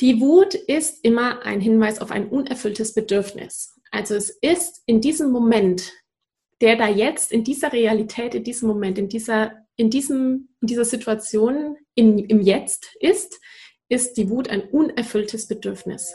Die Wut ist immer ein Hinweis auf ein unerfülltes Bedürfnis. Also es ist in diesem Moment, der da jetzt, in dieser Realität, in diesem Moment, in dieser, in diesem, in dieser Situation, in, im Jetzt ist, ist die Wut ein unerfülltes Bedürfnis.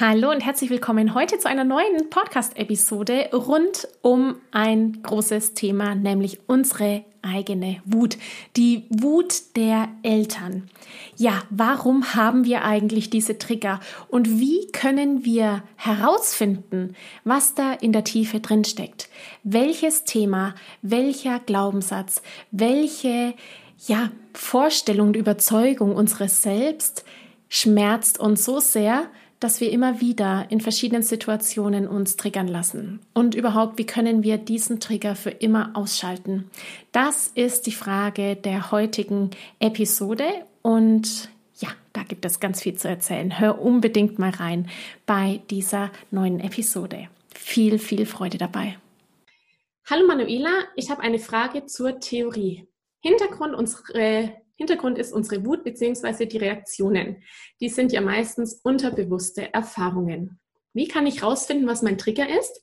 Hallo und herzlich willkommen heute zu einer neuen Podcast-Episode rund um ein großes Thema, nämlich unsere eigene Wut, die Wut der Eltern. Ja, warum haben wir eigentlich diese Trigger und wie können wir herausfinden, was da in der Tiefe drin steckt? Welches Thema, welcher Glaubenssatz, welche ja, Vorstellung und Überzeugung unseres Selbst schmerzt uns so sehr, dass wir immer wieder in verschiedenen Situationen uns triggern lassen. Und überhaupt, wie können wir diesen Trigger für immer ausschalten? Das ist die Frage der heutigen Episode und ja, da gibt es ganz viel zu erzählen. Hör unbedingt mal rein bei dieser neuen Episode. Viel, viel Freude dabei. Hallo Manuela, ich habe eine Frage zur Theorie. Hintergrund unserer Hintergrund ist unsere Wut bzw. die Reaktionen. Die sind ja meistens unterbewusste Erfahrungen. Wie kann ich herausfinden, was mein Trigger ist?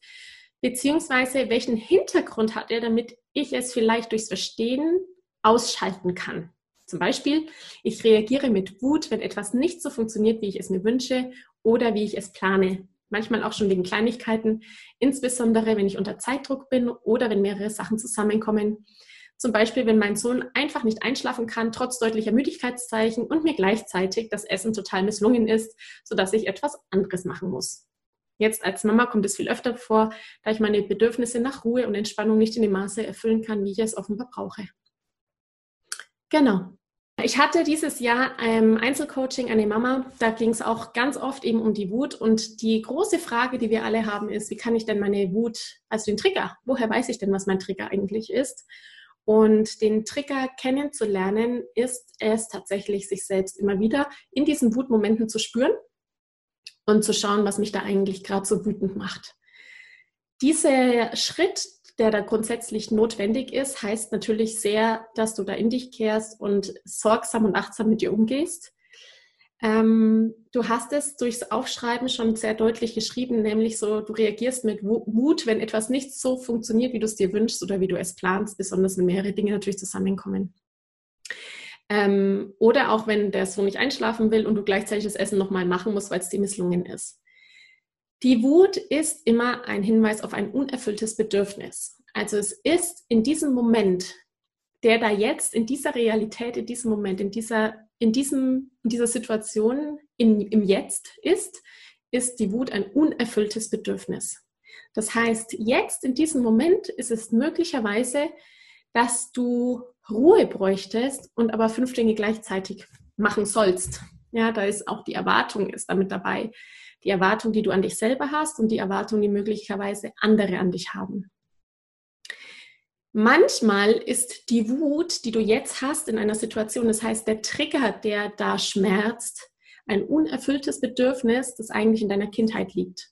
Beziehungsweise welchen Hintergrund hat er, damit ich es vielleicht durchs Verstehen ausschalten kann? Zum Beispiel, ich reagiere mit Wut, wenn etwas nicht so funktioniert, wie ich es mir wünsche oder wie ich es plane. Manchmal auch schon wegen Kleinigkeiten, insbesondere wenn ich unter Zeitdruck bin oder wenn mehrere Sachen zusammenkommen. Zum Beispiel, wenn mein Sohn einfach nicht einschlafen kann, trotz deutlicher Müdigkeitszeichen und mir gleichzeitig das Essen total misslungen ist, sodass ich etwas anderes machen muss. Jetzt als Mama kommt es viel öfter vor, da ich meine Bedürfnisse nach Ruhe und Entspannung nicht in dem Maße erfüllen kann, wie ich es offenbar brauche. Genau. Ich hatte dieses Jahr ein Einzelcoaching eine Mama, da ging es auch ganz oft eben um die Wut. Und die große Frage, die wir alle haben, ist, wie kann ich denn meine Wut, also den Trigger, woher weiß ich denn, was mein Trigger eigentlich ist? Und den Trigger kennenzulernen, ist es tatsächlich, sich selbst immer wieder in diesen Wutmomenten zu spüren und zu schauen, was mich da eigentlich gerade so wütend macht. Dieser Schritt, der da grundsätzlich notwendig ist, heißt natürlich sehr, dass du da in dich kehrst und sorgsam und achtsam mit dir umgehst. Ähm, du hast es durchs Aufschreiben schon sehr deutlich geschrieben, nämlich so, du reagierst mit Wut, wenn etwas nicht so funktioniert, wie du es dir wünschst oder wie du es planst, besonders wenn mehrere Dinge natürlich zusammenkommen. Ähm, oder auch wenn der Sohn nicht einschlafen will und du gleichzeitig das Essen nochmal machen musst, weil es dir misslungen ist. Die Wut ist immer ein Hinweis auf ein unerfülltes Bedürfnis. Also es ist in diesem Moment, der da jetzt, in dieser Realität, in diesem Moment, in dieser in, diesem, in dieser Situation in, im Jetzt ist, ist die Wut ein unerfülltes Bedürfnis. Das heißt, jetzt in diesem Moment ist es möglicherweise, dass du Ruhe bräuchtest und aber fünf Dinge gleichzeitig machen sollst. Ja, da ist auch die Erwartung ist damit dabei. Die Erwartung, die du an dich selber hast und die Erwartung, die möglicherweise andere an dich haben. Manchmal ist die Wut, die du jetzt hast in einer Situation, das heißt der Trigger, der da schmerzt, ein unerfülltes Bedürfnis, das eigentlich in deiner Kindheit liegt.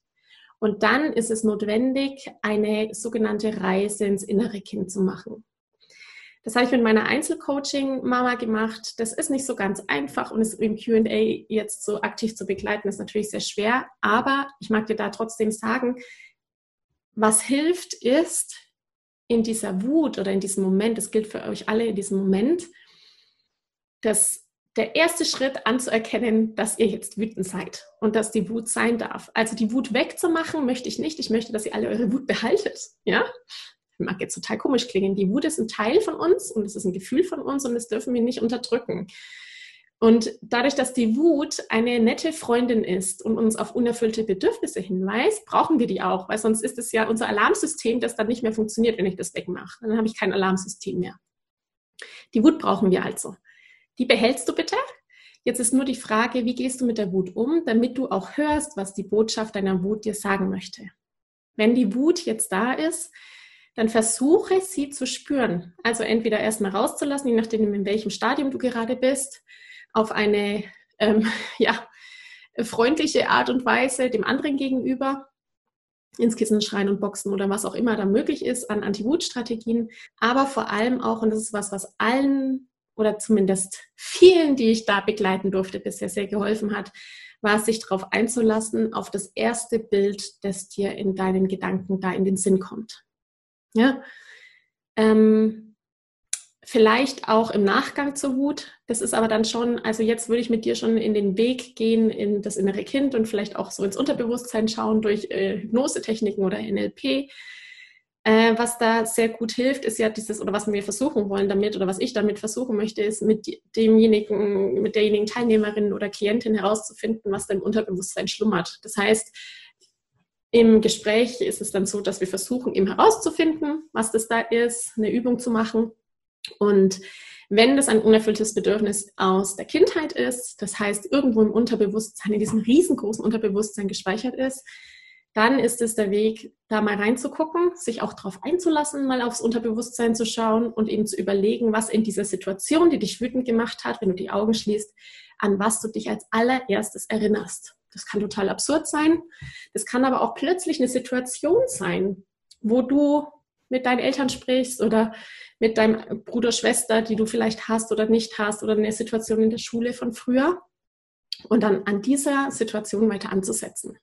Und dann ist es notwendig, eine sogenannte Reise ins innere Kind zu machen. Das habe ich mit meiner Einzelcoaching-Mama gemacht. Das ist nicht so ganz einfach und es im QA jetzt so aktiv zu begleiten, ist natürlich sehr schwer. Aber ich mag dir da trotzdem sagen, was hilft, ist, in dieser Wut oder in diesem Moment, das gilt für euch alle in diesem Moment, das der erste Schritt anzuerkennen, dass ihr jetzt wütend seid und dass die Wut sein darf. Also die Wut wegzumachen möchte ich nicht. Ich möchte, dass ihr alle eure Wut behaltet. Ja? Mag jetzt total komisch klingen. Die Wut ist ein Teil von uns und es ist ein Gefühl von uns und das dürfen wir nicht unterdrücken. Und dadurch, dass die Wut eine nette Freundin ist und uns auf unerfüllte Bedürfnisse hinweist, brauchen wir die auch, weil sonst ist es ja unser Alarmsystem, das dann nicht mehr funktioniert, wenn ich das wegmache. Dann habe ich kein Alarmsystem mehr. Die Wut brauchen wir also. Die behältst du bitte. Jetzt ist nur die Frage, wie gehst du mit der Wut um, damit du auch hörst, was die Botschaft deiner Wut dir sagen möchte. Wenn die Wut jetzt da ist, dann versuche sie zu spüren. Also entweder erstmal rauszulassen, je nachdem, in welchem Stadium du gerade bist, auf eine ähm, ja, freundliche Art und Weise dem anderen gegenüber ins Kissen schreien und boxen oder was auch immer da möglich ist an Anti-Wut-Strategien, aber vor allem auch, und das ist was, was allen oder zumindest vielen, die ich da begleiten durfte, bisher sehr geholfen hat, war es, sich darauf einzulassen, auf das erste Bild, das dir in deinen Gedanken da in den Sinn kommt. Ja? Ähm, vielleicht auch im Nachgang zur Wut. Das ist aber dann schon, also jetzt würde ich mit dir schon in den Weg gehen, in das innere Kind und vielleicht auch so ins Unterbewusstsein schauen durch äh, Hypnosetechniken oder NLP äh, was da sehr gut hilft, ist ja dieses, oder was wir versuchen wollen damit, oder was ich damit versuchen möchte, ist mit demjenigen, mit derjenigen Teilnehmerin oder Klientin herauszufinden, was da im Unterbewusstsein schlummert. Das heißt, im Gespräch ist es dann so, dass wir versuchen, eben herauszufinden, was das da ist, eine Übung zu machen. Und wenn das ein unerfülltes Bedürfnis aus der Kindheit ist, das heißt irgendwo im Unterbewusstsein, in diesem riesengroßen Unterbewusstsein gespeichert ist, dann ist es der Weg, da mal reinzugucken, sich auch darauf einzulassen, mal aufs Unterbewusstsein zu schauen und eben zu überlegen, was in dieser Situation, die dich wütend gemacht hat, wenn du die Augen schließt, an was du dich als allererstes erinnerst. Das kann total absurd sein. Das kann aber auch plötzlich eine Situation sein, wo du mit deinen Eltern sprichst oder mit deinem Bruder, Schwester, die du vielleicht hast oder nicht hast oder eine Situation in der Schule von früher und dann an dieser Situation weiter anzusetzen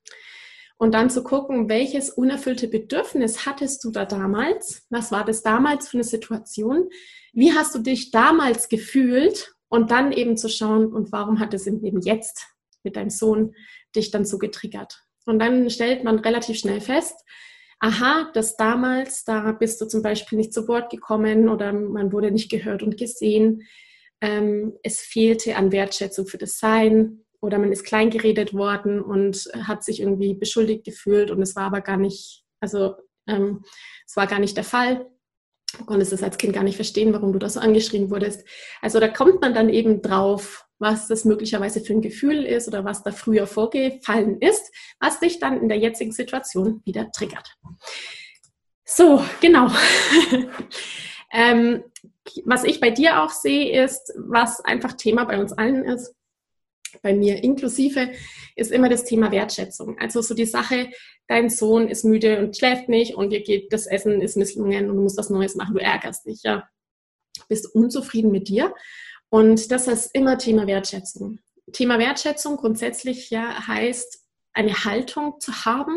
und dann zu gucken, welches unerfüllte Bedürfnis hattest du da damals? Was war das damals für eine Situation? Wie hast du dich damals gefühlt? Und dann eben zu schauen, und warum hat es eben jetzt mit deinem Sohn dich dann so getriggert? Und dann stellt man relativ schnell fest, aha, das damals, da bist du zum Beispiel nicht zu Wort gekommen oder man wurde nicht gehört und gesehen. Ähm, es fehlte an Wertschätzung für das Sein oder man ist kleingeredet worden und hat sich irgendwie beschuldigt gefühlt und es war aber gar nicht, also ähm, es war gar nicht der Fall. Du konntest es als Kind gar nicht verstehen, warum du da so angeschrien wurdest. Also da kommt man dann eben drauf, was das möglicherweise für ein Gefühl ist oder was da früher vorgefallen ist, was dich dann in der jetzigen Situation wieder triggert. So, genau. ähm, was ich bei dir auch sehe, ist, was einfach Thema bei uns allen ist, bei mir inklusive, ist immer das Thema Wertschätzung. Also so die Sache, dein Sohn ist müde und schläft nicht und dir geht das Essen ist misslungen und du musst was Neues machen, du ärgerst dich, ja. Bist unzufrieden mit dir. Und das ist immer Thema Wertschätzung. Thema Wertschätzung grundsätzlich ja heißt, eine Haltung zu haben,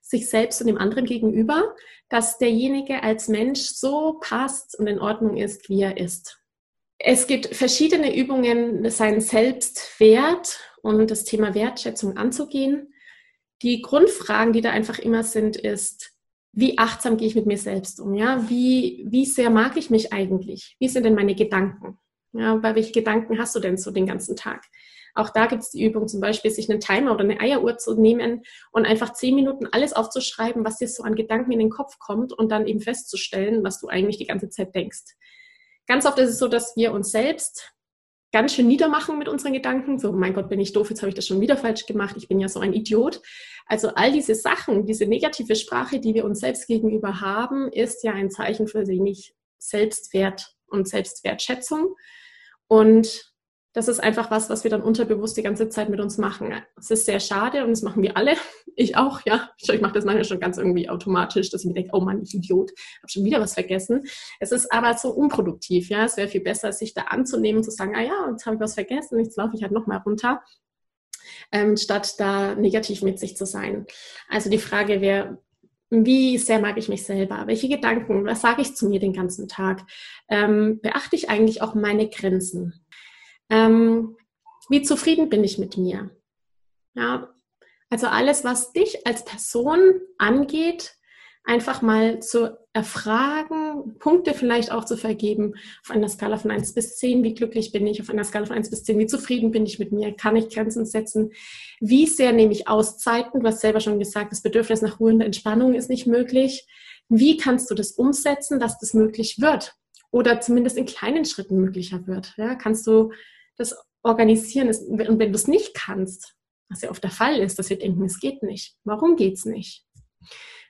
sich selbst und dem anderen gegenüber, dass derjenige als Mensch so passt und in Ordnung ist, wie er ist. Es gibt verschiedene Übungen, seinen Selbstwert und das Thema Wertschätzung anzugehen. Die Grundfragen, die da einfach immer sind, ist, wie achtsam gehe ich mit mir selbst um? Ja? Wie, wie sehr mag ich mich eigentlich? Wie sind denn meine Gedanken? Ja, weil welche Gedanken hast du denn so den ganzen Tag? Auch da gibt es die Übung, zum Beispiel sich einen Timer oder eine Eieruhr zu nehmen und einfach zehn Minuten alles aufzuschreiben, was dir so an Gedanken in den Kopf kommt und dann eben festzustellen, was du eigentlich die ganze Zeit denkst. Ganz oft ist es so, dass wir uns selbst ganz schön niedermachen mit unseren Gedanken. So, mein Gott, bin ich doof, jetzt habe ich das schon wieder falsch gemacht, ich bin ja so ein Idiot. Also all diese Sachen, diese negative Sprache, die wir uns selbst gegenüber haben, ist ja ein Zeichen für wenig Selbstwert und Selbstwertschätzung. Und das ist einfach was, was wir dann unterbewusst die ganze Zeit mit uns machen. Es ist sehr schade und das machen wir alle. Ich auch, ja. Ich mache das manchmal schon ganz irgendwie automatisch, dass ich mir denke, oh Mann, ich Idiot, habe schon wieder was vergessen. Es ist aber so unproduktiv, ja. Es wäre viel besser, sich da anzunehmen und zu sagen, ah ja, jetzt habe ich was vergessen, jetzt laufe ich halt nochmal runter, ähm, statt da negativ mit sich zu sein. Also die Frage wäre, wie sehr mag ich mich selber? Welche Gedanken, was sage ich zu mir den ganzen Tag? Ähm, beachte ich eigentlich auch meine Grenzen? Ähm, wie zufrieden bin ich mit mir? Ja, also alles, was dich als Person angeht, einfach mal zu erfragen, Punkte vielleicht auch zu vergeben, auf einer Skala von 1 bis 10, wie glücklich bin ich, auf einer Skala von 1 bis 10, wie zufrieden bin ich mit mir, kann ich Grenzen setzen, wie sehr nehme ich Auszeiten, du hast selber schon gesagt, das Bedürfnis nach Ruhe und Entspannung ist nicht möglich, wie kannst du das umsetzen, dass das möglich wird? Oder zumindest in kleinen Schritten möglicher wird, ja, kannst du das organisieren? Und wenn du es nicht kannst, was ja oft der Fall ist, dass wir denken, es geht nicht, warum geht es nicht?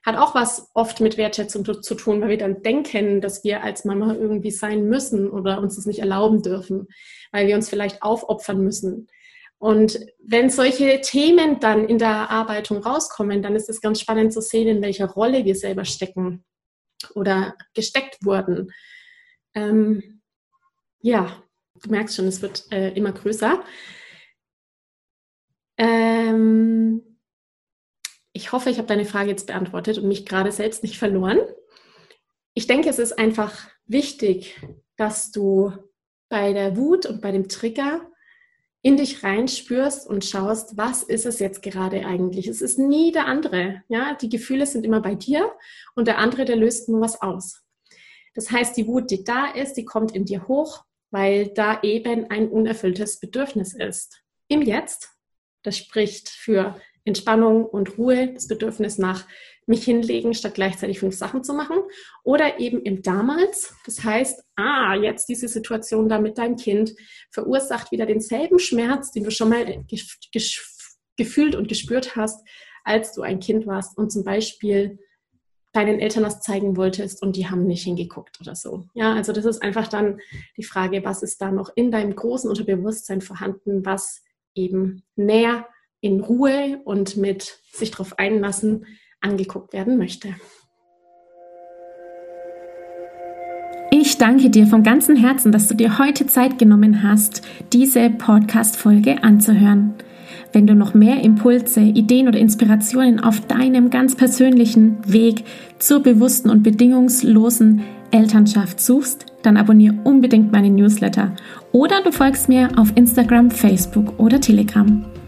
Hat auch was oft mit Wertschätzung zu tun, weil wir dann denken, dass wir als Mama irgendwie sein müssen oder uns das nicht erlauben dürfen, weil wir uns vielleicht aufopfern müssen. Und wenn solche Themen dann in der Erarbeitung rauskommen, dann ist es ganz spannend zu sehen, in welcher Rolle wir selber stecken oder gesteckt wurden. Ähm, ja, du merkst schon, es wird äh, immer größer. Ähm, ich hoffe, ich habe deine Frage jetzt beantwortet und mich gerade selbst nicht verloren. Ich denke, es ist einfach wichtig, dass du bei der Wut und bei dem Trigger in dich reinspürst und schaust, was ist es jetzt gerade eigentlich? Es ist nie der andere. Ja, die Gefühle sind immer bei dir und der andere, der löst nur was aus. Das heißt, die Wut, die da ist, die kommt in dir hoch, weil da eben ein unerfülltes Bedürfnis ist. Im Jetzt. Das spricht für Entspannung und Ruhe, das Bedürfnis nach mich hinlegen, statt gleichzeitig fünf Sachen zu machen. Oder eben im damals, das heißt, ah, jetzt diese Situation da mit deinem Kind verursacht wieder denselben Schmerz, den du schon mal gefühlt und gespürt hast, als du ein Kind warst und zum Beispiel deinen Eltern was zeigen wolltest und die haben nicht hingeguckt oder so. Ja, also das ist einfach dann die Frage, was ist da noch in deinem großen Unterbewusstsein vorhanden, was eben näher in Ruhe und mit sich darauf einlassen angeguckt werden möchte. Ich danke dir von ganzem Herzen, dass du dir heute Zeit genommen hast, diese Podcast-Folge anzuhören. Wenn du noch mehr Impulse, Ideen oder Inspirationen auf deinem ganz persönlichen Weg zur bewussten und bedingungslosen Elternschaft suchst, dann abonniere unbedingt meinen Newsletter oder du folgst mir auf Instagram, Facebook oder Telegram.